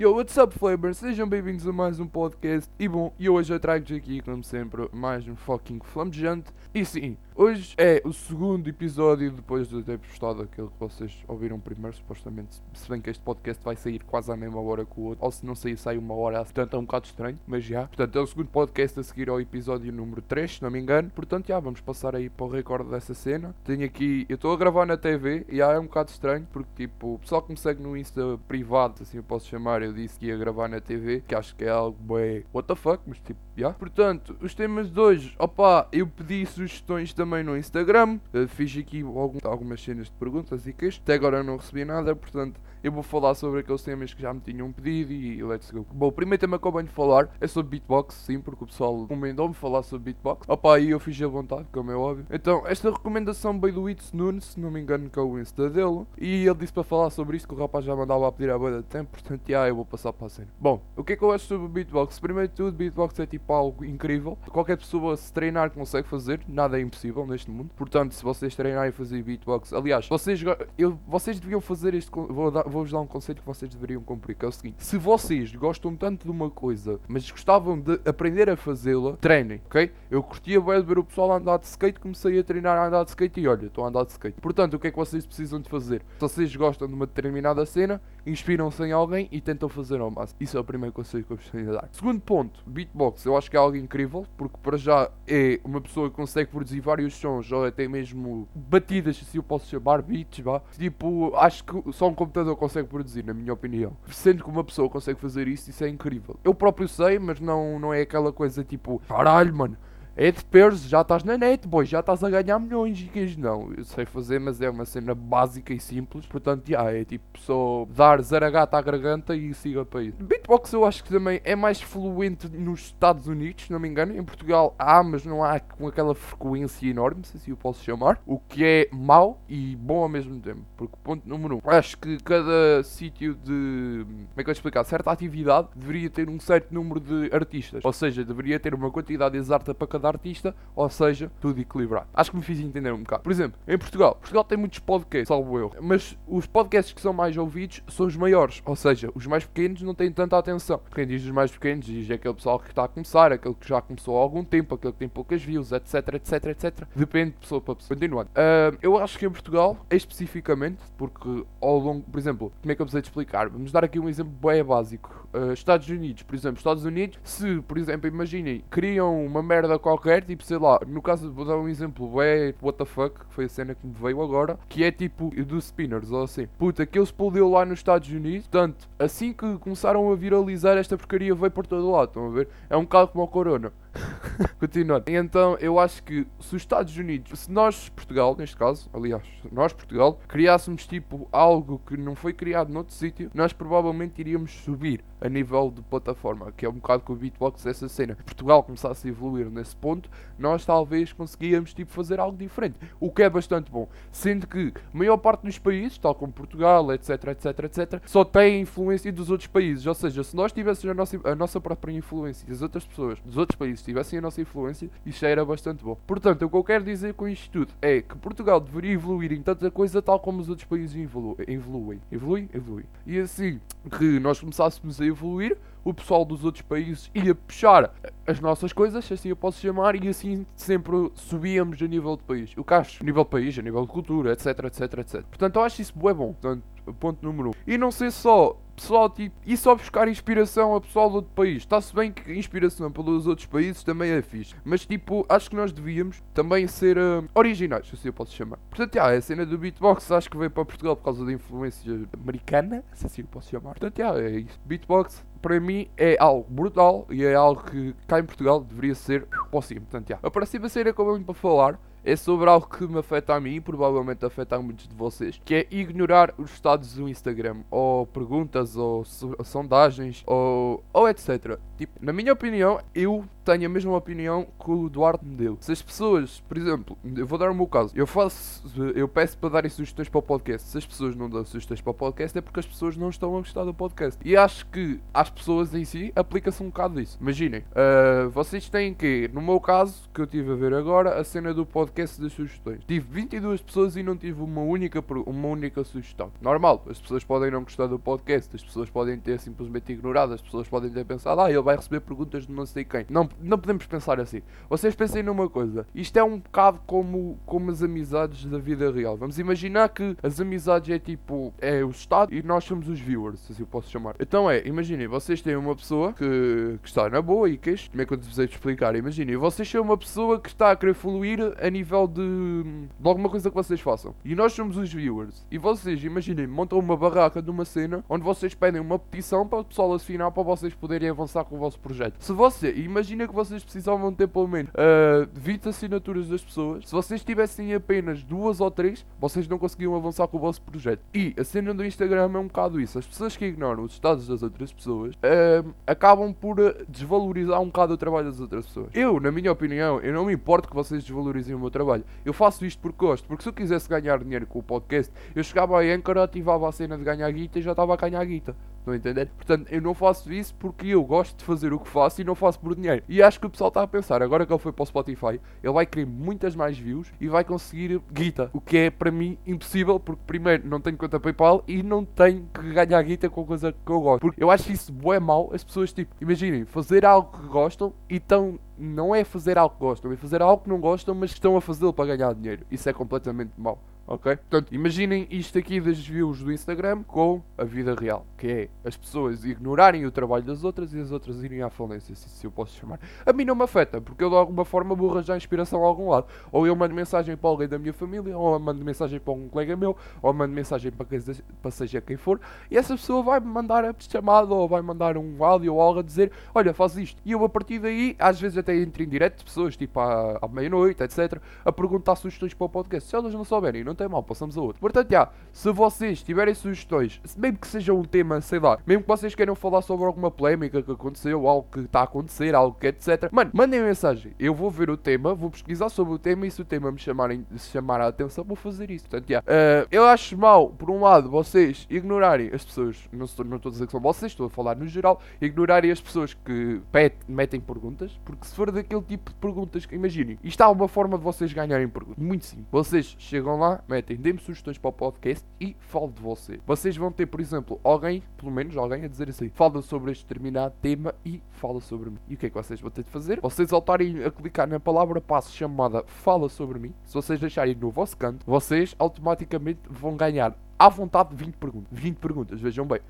Yo, what's up, Flavor? Sejam bem-vindos a mais um podcast. E bom, e hoje eu trago-vos aqui, como sempre, mais um fucking flamejante. E sim, hoje é o segundo episódio depois de ter postado aquele que vocês ouviram primeiro, supostamente. Se bem que este podcast vai sair quase à mesma hora que o outro, ou se não sair, sai uma hora, portanto é um bocado estranho, mas já. Portanto, é o segundo podcast a seguir ao episódio número 3, se não me engano. Portanto, já, vamos passar aí para o recorde dessa cena. Tenho aqui, eu estou a gravar na TV, e já é um bocado estranho, porque tipo, o pessoal que me segue no Insta privado, assim eu posso chamar, eu disse que ia gravar na TV, que acho que é algo bem what the fuck, mas tipo, já. Portanto, os temas de hoje, opa, eu pedi sugestões também no Instagram, uh, fiz aqui algum, algumas cenas de perguntas e queixos, até agora não recebi nada, portanto, eu vou falar sobre aqueles temas que já me tinham pedido e let's go. Bom, o primeiro tema que eu venho falar é sobre beatbox, sim, porque o pessoal recomendou-me falar sobre beatbox. Opa, aí eu fiz a vontade, como é óbvio. Então, esta recomendação veio do It's Nunes, se não me engano, que é o Insta dele, e ele disse para falar sobre isto que o rapaz já mandava a pedir há boa de tempo, portanto, já, eu vou passar para a cena. Bom, o que é que eu acho sobre beatbox? Primeiro de tudo, beatbox é tipo algo incrível. Qualquer pessoa se treinar consegue fazer, nada é impossível neste mundo. Portanto, se vocês treinarem a fazer beatbox, aliás, vocês, eu, vocês deviam fazer este, vou dar, vou-vos dar um conselho que vocês deveriam cumprir, que é o seguinte: se vocês gostam tanto de uma coisa, mas gostavam de aprender a fazê-la, treinem, ok? Eu curtia bem de ver o pessoal andar de skate, comecei a treinar a andar de skate e olha, estou a andar de skate. Portanto, o que é que vocês precisam de fazer? Se vocês gostam de uma determinada cena, inspiram-se em alguém e tentam fazer ao máximo. Isso é o primeiro conselho que eu gostaria de dar. Segundo ponto, beatbox. Eu acho que é algo incrível, porque para já é uma pessoa que consegue produzir vários sons, ou até mesmo batidas, se eu posso chamar, beats, vá. Tipo, acho que só um computador consegue produzir, na minha opinião. Sendo que uma pessoa consegue fazer isso, isso é incrível. Eu próprio sei, mas não, não é aquela coisa tipo, caralho, mano de Pers, já estás na net, boy, já estás a ganhar milhões e que não, eu sei fazer, mas é uma cena básica e simples, portanto, já, é tipo só dar zaragata à garganta e siga para isso. Beatbox eu acho que também é mais fluente nos Estados Unidos, se não me engano, em Portugal há, mas não há com aquela frequência enorme, se assim o posso chamar, o que é mau e bom ao mesmo tempo, porque ponto número um, acho que cada sítio de, como é que eu explicar, certa atividade deveria ter um certo número de artistas, ou seja, deveria ter uma quantidade exata para cada artista, ou seja, tudo equilibrado. Acho que me fiz entender um bocado. Por exemplo, em Portugal, Portugal tem muitos podcasts, salvo eu, mas os podcasts que são mais ouvidos são os maiores, ou seja, os mais pequenos não têm tanta atenção. Quem diz os mais pequenos diz aquele pessoal que está a começar, aquele que já começou há algum tempo, aquele que tem poucas views, etc, etc, etc. Depende de pessoa para pessoa. Continuando. Uh, eu acho que em Portugal, especificamente, porque ao longo, por exemplo, como é que eu preciso explicar? Vamos dar aqui um exemplo bem básico. Uh, Estados Unidos, por exemplo, Estados Unidos, se, por exemplo, imaginem, criam uma merda qualquer, tipo, sei lá, no caso, vou dar um exemplo, é what the fuck, que foi a cena que me veio agora, que é tipo dos spinners, ou assim. Puta, que ele explodiu lá nos Estados Unidos, portanto, assim que começaram a viralizar, esta porcaria veio por todo lado, estão a ver? É um bocado como o Corona. Continuando. Então, eu acho que se os Estados Unidos, se nós, Portugal, neste caso, aliás, nós, Portugal, criássemos tipo algo que não foi criado noutro sítio, nós provavelmente iríamos subir a nível de plataforma, que é um bocado com o beatbox essa cena. Portugal começasse a evoluir nesse ponto, nós talvez conseguíamos tipo fazer algo diferente, o que é bastante bom. Sendo que a maior parte dos países, tal como Portugal, etc, etc, etc, só tem influência dos outros países. Ou seja, se nós tivéssemos a nossa, a nossa própria influência e as outras pessoas dos outros países tivessem a nossa influência, isso já era bastante bom. Portanto, o que eu quero dizer com isto tudo é que Portugal deveria evoluir em tanta coisa tal como os outros países evolu evoluem. Evoluem? Evoluem. E assim que nós começássemos a evoluir, o pessoal dos outros países ia puxar as nossas coisas, assim eu posso chamar, e assim sempre subíamos a nível de país. Eu acho, a nível de país, a nível de cultura, etc, etc, etc. Portanto, eu acho isso é bom. Portanto, ponto número um. E não sei só pessoal, tipo, e só buscar inspiração a pessoal do outro país. Está-se bem que inspiração pelos outros países também é fixe. Mas, tipo, acho que nós devíamos também ser uh, originais, se assim eu posso chamar. Portanto, ah, a cena do beatbox acho que veio para Portugal por causa da influência americana, se assim eu posso chamar. Portanto, ah, é isso. Beatbox, para mim, é algo brutal e é algo que cá em Portugal deveria ser possível. Portanto, ah, a próxima cena que eu venho para falar é sobre algo que me afeta a mim e provavelmente afeta a muitos de vocês, que é ignorar os estados do Instagram, ou perguntas, ou sondagens, ou, ou etc. Tipo, na minha opinião, eu tenho a mesma opinião que o Eduardo me deu. Se as pessoas, por exemplo, eu vou dar o meu caso, eu faço, eu peço para darem sugestões para o podcast. Se as pessoas não dão sugestões para o podcast é porque as pessoas não estão a gostar do podcast. E acho que às pessoas em si aplica-se um bocado disso. Imaginem, uh, vocês têm que, no meu caso, que eu tive a ver agora, a cena do podcast podcast das sugestões. Tive 22 pessoas e não tive uma única, uma única sugestão. Normal, as pessoas podem não gostar do podcast, as pessoas podem ter simplesmente ignorado, as pessoas podem ter pensado, ah, ele vai receber perguntas de não sei quem. Não, não podemos pensar assim. Vocês pensem numa coisa, isto é um bocado como, como as amizades da vida real. Vamos imaginar que as amizades é tipo, é o Estado e nós somos os viewers, assim eu posso chamar. Então é, imaginem, vocês têm uma pessoa que, que está na boa e que, como é que eu vos de explicar? Imaginem, vocês são uma pessoa que está a querer fluir a nível de, de alguma coisa que vocês façam. E nós somos os viewers. E vocês, imaginem, montam uma barraca de uma cena onde vocês pedem uma petição para o pessoal assinar para vocês poderem avançar com o vosso projeto. Se você, imagina que vocês precisavam ter pelo menos uh, 20 assinaturas das pessoas, se vocês tivessem apenas duas ou três, vocês não conseguiam avançar com o vosso projeto. E a cena do Instagram é um bocado isso. As pessoas que ignoram os estados das outras pessoas uh, acabam por desvalorizar um bocado o trabalho das outras pessoas. Eu, na minha opinião, eu não me importo que vocês desvalorizem o meu trabalho. Eu faço isto porque gosto. Porque se eu quisesse ganhar dinheiro com o podcast, eu chegava a Anchor, ativava a cena de ganhar guita e já estava a ganhar guita. Estão a entender? Portanto, eu não faço isso porque eu gosto de fazer o que faço e não faço por dinheiro. E acho que o pessoal está a pensar, agora que ele foi para o Spotify, ele vai querer muitas mais views e vai conseguir guita. O que é para mim impossível, porque primeiro não tenho conta PayPal e não tenho que ganhar guita com coisa que eu gosto. Porque eu acho isso é mau. As pessoas, tipo, imaginem, fazer algo que gostam e estão não é fazer algo que gostam, é fazer algo que não gostam, mas estão a fazê-lo para ganhar dinheiro. Isso é completamente mau ok? Portanto, imaginem isto aqui das views do Instagram com a vida real, que é as pessoas ignorarem o trabalho das outras e as outras irem à falência, se eu posso chamar. A mim não me afeta, porque eu de alguma forma vou arranjar inspiração a algum lado. Ou eu mando mensagem para alguém da minha família, ou eu mando mensagem para um colega meu, ou eu mando mensagem para, quem, para seja quem for, e essa pessoa vai me mandar a chamada ou vai mandar um áudio ou algo a dizer, olha, faz isto. E eu a partir daí, às vezes até entro em direto de pessoas, tipo à, à meia-noite, etc., a perguntar sugestões para o podcast. Se elas não souberem, não tem mal, passamos a outro. Portanto, já, se vocês tiverem sugestões, mesmo que seja um tema, sei lá, mesmo que vocês queiram falar sobre alguma polémica que aconteceu, algo que está a acontecer, algo que etc. Mano, mandem mensagem. Eu vou ver o tema, vou pesquisar sobre o tema e se o tema me chamarem, se chamar a atenção, vou fazer isso. Portanto, já. Uh, eu acho mal, por um lado, vocês ignorarem as pessoas, não não estou a dizer que são vocês, estou a falar no geral, ignorarem as pessoas que pet, metem perguntas, porque se for daquele tipo de perguntas, imaginem, isto há uma forma de vocês ganharem perguntas. Muito simples. Vocês chegam lá, metem dê-me sugestões para o podcast e falo de você. Vocês vão ter, por exemplo, alguém, pelo menos alguém, a dizer assim: fala sobre este determinado tema e fala sobre mim. E o que é que vocês vão ter de fazer? Vocês voltarem a clicar na palavra passo chamada Fala sobre mim. Se vocês deixarem no vosso canto, vocês automaticamente vão ganhar à vontade 20 perguntas. 20 perguntas, vejam bem.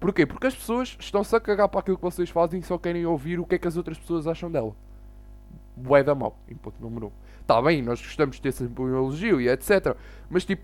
Porquê? Porque as pessoas estão-se a cagar para aquilo que vocês fazem e só querem ouvir o que é que as outras pessoas acham dela. Bué da mal, em ponto número 1. Um. Está bem, nós gostamos de ter sempre um elogio e etc. Mas tipo,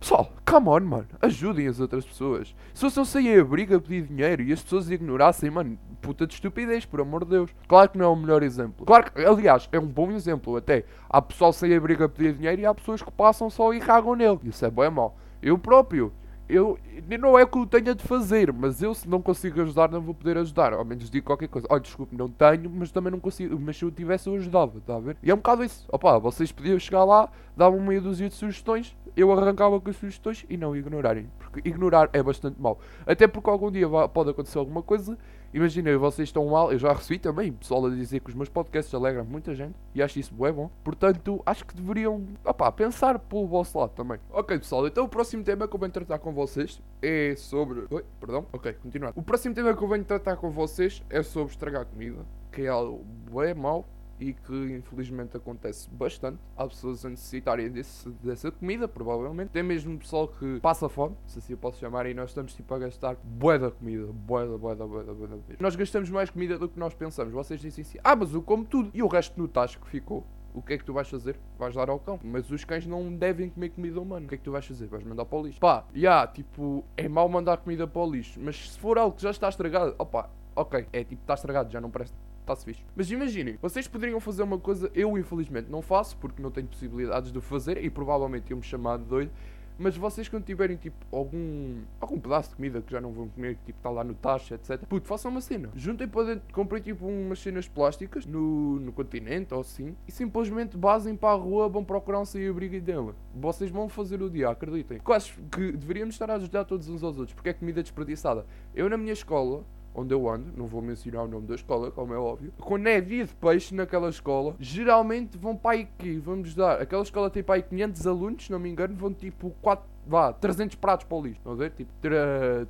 pessoal, come on, mano. Ajudem as outras pessoas. Se vocês não saírem a briga a pedir dinheiro e as pessoas ignorassem, mano, puta de estupidez, por amor de Deus. Claro que não é o melhor exemplo. Claro que, aliás, é um bom exemplo até. Há pessoal sem a briga a pedir dinheiro e há pessoas que passam só e cagam nele. Isso é bom é mau. Eu próprio eu não é o que eu tenha de fazer, mas eu se não consigo ajudar, não vou poder ajudar. Ao menos digo qualquer coisa. Olha, desculpe, não tenho, mas também não consigo. Mas se eu tivesse, eu ajudava, está a ver? E é um bocado isso. Opa, vocês podiam chegar lá, dar uma meia dúzia de sugestões, eu arrancava com as sugestões e não ignorarem. Porque ignorar é bastante mau. Até porque algum dia pode acontecer alguma coisa. Imagina, vocês estão mal, eu já recebi também pessoal a dizer que os meus podcasts alegram muita gente e acho isso bem bom. Portanto, acho que deveriam opá, pensar pelo vosso lado também. Ok, pessoal, então o próximo tema que eu venho tratar com vocês é sobre. Oi, perdão? Ok, continuar. O próximo tema que eu venho tratar com vocês é sobre estragar comida, que é algo bem mau e que infelizmente acontece bastante. Há pessoas a necessitarem desse, dessa comida, provavelmente. Tem mesmo pessoal que passa fome, se assim eu posso chamar, e nós estamos tipo a gastar bué da comida, bué da, bué da, bué da, bué da Nós gastamos mais comida do que nós pensamos. Vocês dizem assim, ah, mas eu como tudo. E o resto no tacho que ficou? o que é que tu vais fazer? Vais dar ao cão. Mas os cães não devem comer comida humana. O que é que tu vais fazer? Vais mandar para o lixo. Pá, já, yeah, tipo, é mau mandar comida para o lixo. Mas se for algo que já está estragado, opá, ok, é tipo, está estragado, já não presta está-se fixe. Mas imaginem, vocês poderiam fazer uma coisa, eu infelizmente não faço, porque não tenho possibilidades de fazer e provavelmente iam-me chamar de doido. Mas vocês quando tiverem tipo algum algum pedaço de comida que já não vão comer, que tipo está lá no taxa, etc. Puto, façam uma cena. Juntem para dentro, comprem tipo umas cenas plásticas no, no continente ou assim e simplesmente basem para a rua, vão procurar um sem-abrigo dela. Vocês vão fazer o dia, acreditem. Acho que deveríamos estar a ajudar todos uns aos outros, porque é comida desperdiçada. Eu na minha escola onde eu ando, não vou mencionar o nome da escola, como é óbvio, quando é dia de peixe naquela escola, geralmente vão para aí que vamos dar, aquela escola tem para aí 500 alunos, se não me engano, vão tipo 4 vá, 300 pratos para o lixo. Estão a ver? Tipo,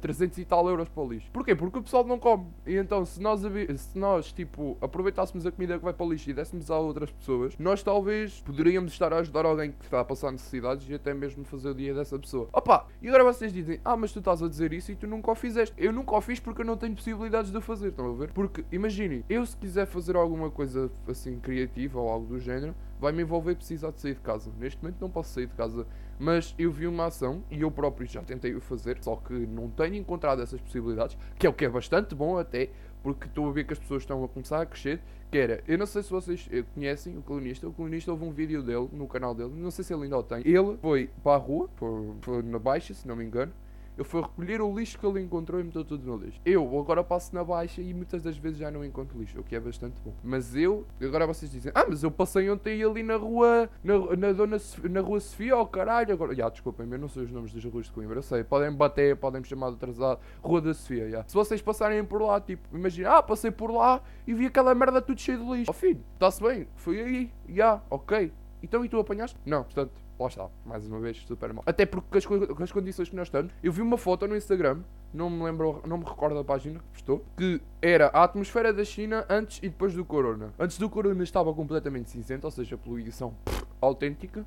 300 e tal euros para o lixo. Porquê? Porque o pessoal não come. E então, se nós, se nós, tipo, aproveitássemos a comida que vai para o lixo e dessemos a outras pessoas, nós talvez poderíamos estar a ajudar alguém que está a passar necessidades e até mesmo fazer o dia dessa pessoa. Opa! E agora vocês dizem, ah, mas tu estás a dizer isso e tu nunca o fizeste. Eu nunca o fiz porque eu não tenho possibilidades de o fazer. Estão a ver? Porque, imaginem, eu se quiser fazer alguma coisa assim criativa ou algo do género, vai-me envolver precisar de sair de casa. Neste momento não posso sair de casa, mas eu vi uma ação e eu próprio já tentei o fazer, só que não tenho encontrado essas possibilidades, que é o que é bastante bom até, porque estou a ver que as pessoas estão a começar a crescer, que era, eu não sei se vocês eh, conhecem o colunista, o colunista houve um vídeo dele no canal dele, não sei se ele ainda o tem, ele foi para a rua, foi, foi na baixa, se não me engano, ele foi recolher o lixo que ele encontrou e meteu tudo no lixo. Eu agora passo na baixa e muitas das vezes já não encontro lixo, o que é bastante bom. Mas eu, agora vocês dizem, ah, mas eu passei ontem ali na rua, na, na, dona, na rua Sofia, oh caralho. Agora, já, desculpem, eu não sei os nomes das ruas de Coimbra, eu sei, podem bater, podem me chamar de atrasado. Rua da Sofia, já. Se vocês passarem por lá, tipo, imagina, ah, passei por lá e vi aquela merda tudo cheio de lixo. Oh filho, está-se bem, fui aí, já, ok. Então e tu apanhaste? Não, portanto, lá está, mais uma vez, super mal. Até porque as, as condições que nós estamos, eu vi uma foto no Instagram, não me lembro, não me recordo da página que postou, que era a atmosfera da China antes e depois do Corona. Antes do Corona estava completamente cinzento, ou seja, poluição autêntica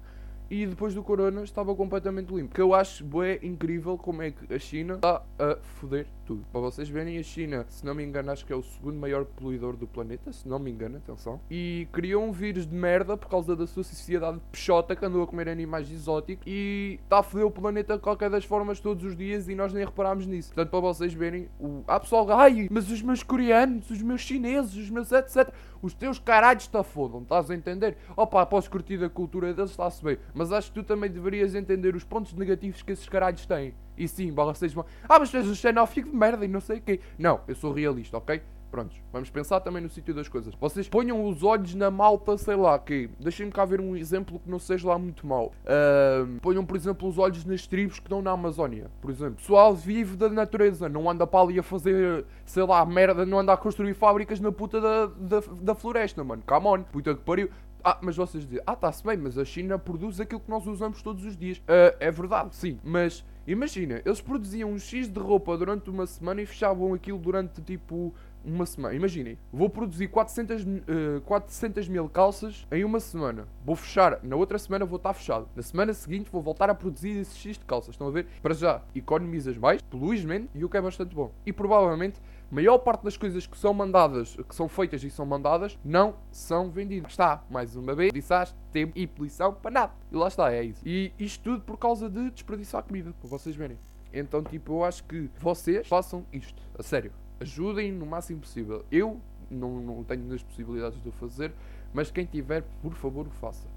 e depois do Corona estava completamente limpo. Que eu acho bué incrível como é que a China está a foder tudo. Para vocês verem, a China, se não me engano, acho que é o segundo maior poluidor do planeta, se não me engano, atenção. E criou um vírus de merda por causa da sua sociedade peixota que andou a comer animais exóticos e está a foder o planeta de qualquer das formas todos os dias e nós nem reparámos nisso. Portanto, para vocês verem, o... há pessoal, ai, mas os meus coreanos, os meus chineses, os meus etc. Os teus caralhos está fodam, estás a entender? Opa, posso curtir da cultura deles, está-se bem. Mas acho que tu também deverias entender os pontos negativos que esses caralhos têm. E sim, vocês vão. Ah, mas és um xenófico de merda e não sei o quê. Não, eu sou realista, ok? Prontos, vamos pensar também no sítio das coisas. Vocês ponham os olhos na malta, sei lá, que deixem-me cá ver um exemplo que não seja lá muito mau. Uh, ponham, por exemplo, os olhos nas tribos que estão na Amazónia, por exemplo. Pessoal vive da natureza, não anda para ali a fazer, sei lá, merda, não anda a construir fábricas na puta da, da, da floresta, mano. Come on, puta que pariu. Ah, mas vocês dizem, ah, está-se bem, mas a China produz aquilo que nós usamos todos os dias. Uh, é verdade, sim, mas imagina, eles produziam um X de roupa durante uma semana e fechavam aquilo durante tipo uma semana. Imaginem, vou produzir 400, uh, 400 mil calças em uma semana. Vou fechar, na outra semana vou estar fechado. Na semana seguinte vou voltar a produzir esse X de calças. Estão a ver? Para já, economizas mais, poluis menos e o que é bastante bom. E provavelmente, maior parte das coisas que são mandadas, que são feitas e são mandadas, não são vendidas. Está, mais uma vez, desperdiçaste tempo e poluição para nada. E lá está, é isso. E isto tudo por causa de desperdiçar comida, para vocês verem. Então, tipo, eu acho que vocês façam isto, a sério ajudem no máximo possível. Eu não, não tenho as possibilidades de o fazer, mas quem tiver, por favor, o faça.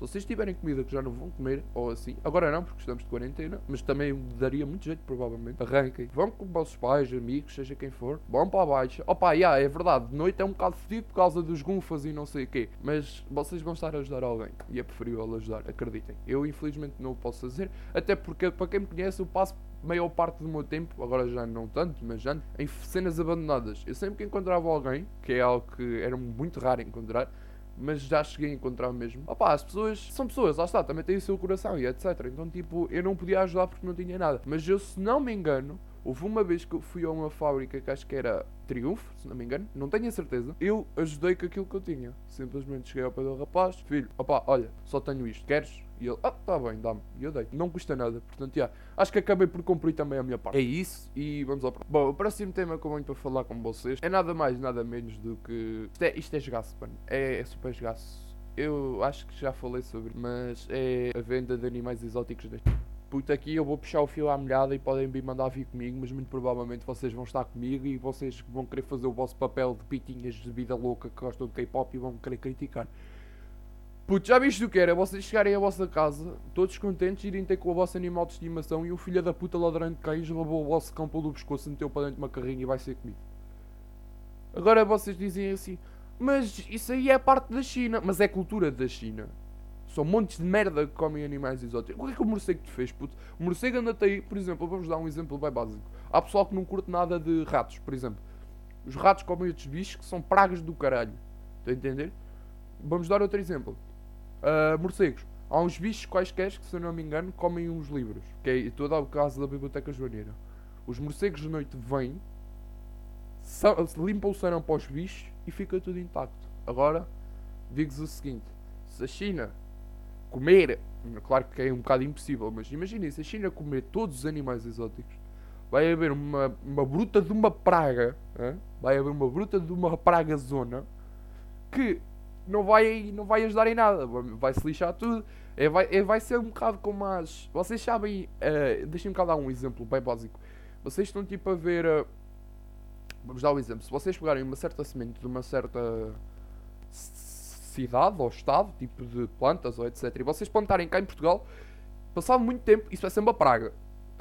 Se vocês tiverem comida que já não vão comer, ou assim, agora não, porque estamos de quarentena, mas também daria muito jeito, provavelmente. Arranquem, vão com os vossos pais, amigos, seja quem for, vão para baixo. Opa, yeah, é verdade, de noite é um bocado fedido por causa dos gunfas e não sei o quê, mas vocês vão estar a ajudar alguém e é preferível ajudar, acreditem. Eu, infelizmente, não o posso fazer, até porque, para quem me conhece, eu passo maior parte do meu tempo, agora já não tanto, mas já em cenas abandonadas. Eu sempre que encontrava alguém, que é algo que era muito raro encontrar, mas já cheguei a encontrar mesmo. Opá, as pessoas são pessoas, lá está, também têm o seu coração e etc. Então, tipo, eu não podia ajudar porque não tinha nada. Mas eu, se não me engano, houve uma vez que eu fui a uma fábrica que acho que era Triunfo, se não me engano, não tenho a certeza. Eu ajudei com aquilo que eu tinha. Simplesmente cheguei ao pé do rapaz, filho, opá, olha, só tenho isto, queres? E ele, ah, tá bem, dá-me. E eu dei. Não custa nada. Portanto, já, acho que acabei por cumprir também a minha parte. É isso e vamos ao próximo. Bom, o próximo tema que eu venho para falar com vocês é nada mais, nada menos do que. Isto é, isto é jogaço, mano. É, é super jogaço. Eu acho que já falei sobre, mas é a venda de animais exóticos deste. Puta, aqui eu vou puxar o fio à molhada e podem vir mandar vir comigo, mas muito provavelmente vocês vão estar comigo e vocês vão querer fazer o vosso papel de pitinhas de vida louca que gostam de K-pop e vão querer criticar. Puto, já viste o que era? Vocês chegarem à vossa casa, todos contentes, irem ter com o vosso animal de estimação e o filho da puta ladrão de cães levou o vosso cão pelo pescoço, meteu para dentro de uma carrinha e vai ser comido. Agora vocês dizem assim, mas isso aí é parte da China. Mas é cultura da China. São montes de merda que comem animais exóticos. O que é que o morcego te fez, puto? O morcego anda-te aí, por exemplo, vamos dar um exemplo bem básico. Há pessoal que não curte nada de ratos, por exemplo. Os ratos comem outros bichos que são pragas do caralho. Estão a entender? Vamos dar outro exemplo. Uh, morcegos. Há uns bichos quaisquer que, se eu não me engano, comem uns livros. Que é, estou a o caso da Biblioteca Joaneira. Os morcegos de noite vêm, limpam o sarão para os bichos e fica tudo intacto. Agora, digo-vos o seguinte: se a China comer, claro que é um bocado impossível, mas imaginem se a China comer todos os animais exóticos, vai haver uma, uma bruta de uma praga, hein? vai haver uma bruta de uma praga zona que não vai, não vai ajudar em nada, vai se lixar tudo. É, vai, é, vai ser um bocado como as. Vocês sabem. Uh, Deixem-me cá dar um exemplo bem básico. Vocês estão tipo a ver. Uh, vamos dar um exemplo. Se vocês pegarem uma certa semente de uma certa cidade ou estado, tipo de plantas ou etc., e vocês plantarem cá em Portugal, passado muito tempo, isso vai ser uma praga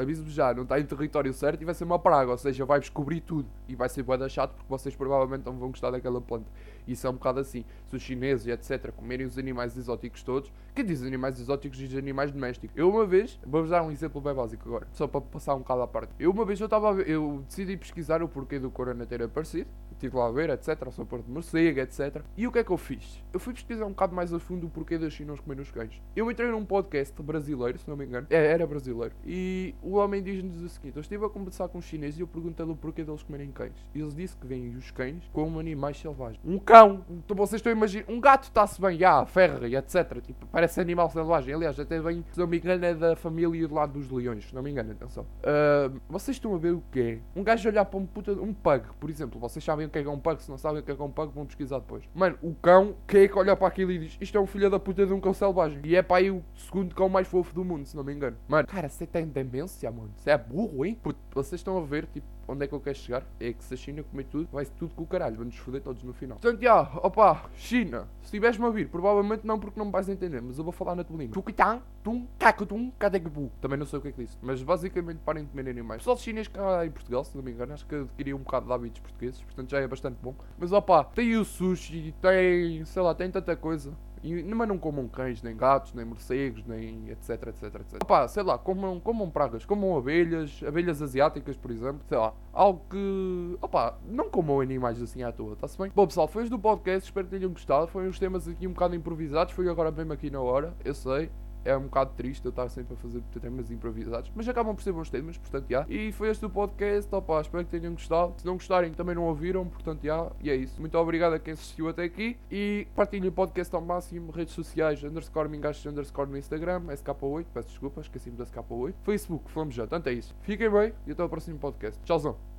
aviso-vos já, não está em território certo e vai ser uma praga, ou seja, vai descobrir tudo e vai ser boeda chato porque vocês provavelmente não vão gostar daquela planta. Isso é um bocado assim. Se os chineses e etc comerem os animais exóticos todos, que diz animais exóticos diz animais domésticos. Eu uma vez, vou-vos dar um exemplo bem básico agora, só para passar um bocado à parte. Eu uma vez eu estava eu decidi pesquisar o porquê do corona ter aparecido, estive lá a ver, etc, ao sabor de morcego, etc. E o que é que eu fiz? Eu fui pesquisar um bocado mais a fundo o porquê das chinas comer os cães. Eu entrei num podcast brasileiro, se não me engano, é, era brasileiro, e o homem diz-nos o seguinte: Eu estive a conversar com um chinês e eu perguntei-lhe o porquê deles comerem cães. E eles disse que vêm os cães como animais selvagens. Um cão, então vocês estão a imaginar, um gato está-se bem, já, ferra e etc. Tipo, parece animal selvagem. Aliás, até vem, se não me engano, é da família do lado dos leões. Se não me engano, atenção. Uh, vocês estão a ver o que é? Um gajo olhar para um puta, um pug, por exemplo. Vocês sabem o que é, é um pug, se não sabem o que é, é um pug, vão pesquisar depois. Mano, o cão, quem é que olha para aquilo e diz isto é um filho da puta de um cão selvagem? E é para aí o segundo cão mais fofo do mundo, se não me engano. Mano, cara, você tem demência, mano. Você é burro, hein? Puto, vocês estão a ver, tipo, onde é que eu quero chegar? É que se a China comer tudo, vai tudo com o caralho. Vamos foder todos no final. Portanto, já, opa, China, se estiveres-me a ouvir, provavelmente não porque não me vais entender, mas eu vou falar na tua língua. Tukitang, tum, kakutum, kadegabu. Também não sei o que é que disse, mas basicamente parem de comer animais. Os chineses cá em Portugal, se não me engano, acho que adquiriram um bocado de hábitos portugueses, portanto já é bastante bom. Mas opa, tem o sushi, tem, sei lá, tem tanta coisa. E, mas não comam cães, nem gatos, nem morcegos, nem etc, etc, etc. Opa, sei lá, comam, comam pragas, comam abelhas, abelhas asiáticas, por exemplo. Sei lá, algo que. Não comam animais assim à toa, está-se bem? Bom, pessoal, foi do podcast, espero que tenham gostado. Foram uns temas aqui um bocado improvisados, foi agora mesmo aqui na hora, eu sei é um bocado triste eu estar sempre a fazer temas improvisados, mas acabam por ser bons temas, portanto, já. E foi este o podcast, opa, espero que tenham gostado. Se não gostarem, também não ouviram, portanto, já. E é isso. Muito obrigado a quem assistiu até aqui e partilhem o podcast ao máximo, redes sociais, underscore mingastos, underscore no Instagram, SK8, peço desculpa, esqueci-me da SK8, Facebook, Flame já, tanto é isso. Fiquem bem e até o próximo podcast. Tchauzão.